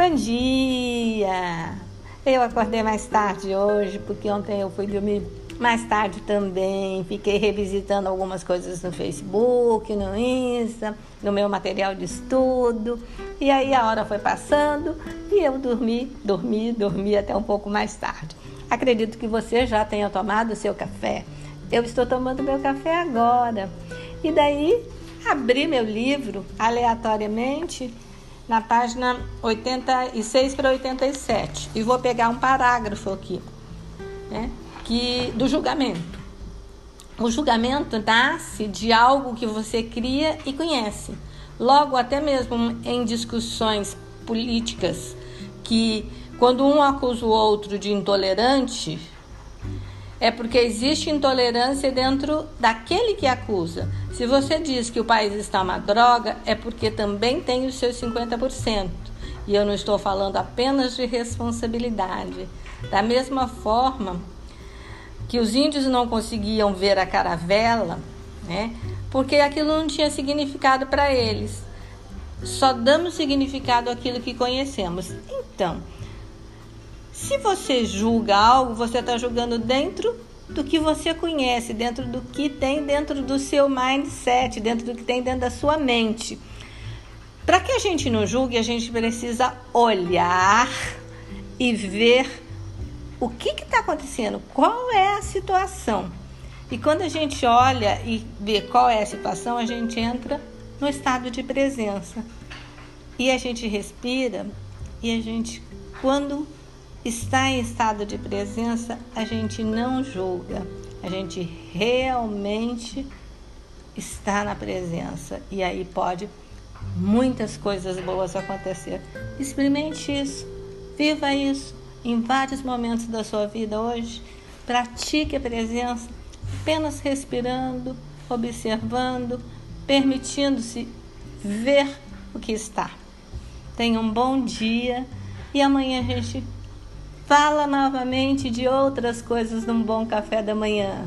Bom dia! Eu acordei mais tarde hoje, porque ontem eu fui dormir mais tarde também. Fiquei revisitando algumas coisas no Facebook, no Insta, no meu material de estudo. E aí a hora foi passando e eu dormi, dormi, dormi até um pouco mais tarde. Acredito que você já tenha tomado o seu café. Eu estou tomando meu café agora. E daí abri meu livro aleatoriamente na página 86 para 87 e vou pegar um parágrafo aqui, né, que do julgamento. O julgamento nasce de algo que você cria e conhece. Logo, até mesmo em discussões políticas, que quando um acusa o outro de intolerante, é porque existe intolerância dentro daquele que acusa. Se você diz que o país está uma droga, é porque também tem os seus 50%. E eu não estou falando apenas de responsabilidade. Da mesma forma que os índios não conseguiam ver a caravela, né? Porque aquilo não tinha significado para eles. Só damos significado àquilo que conhecemos. Então, se você julga algo, você está julgando dentro do que você conhece, dentro do que tem dentro do seu mindset, dentro do que tem dentro da sua mente. Para que a gente não julgue, a gente precisa olhar e ver o que está acontecendo, qual é a situação. E quando a gente olha e vê qual é a situação, a gente entra no estado de presença. E a gente respira e a gente, quando está em estado de presença, a gente não julga, a gente realmente está na presença e aí pode muitas coisas boas acontecer. Experimente isso, viva isso em vários momentos da sua vida hoje. Pratique a presença, apenas respirando, observando, permitindo-se ver o que está. Tenha um bom dia e amanhã a gente fala novamente de outras coisas num bom café da manhã.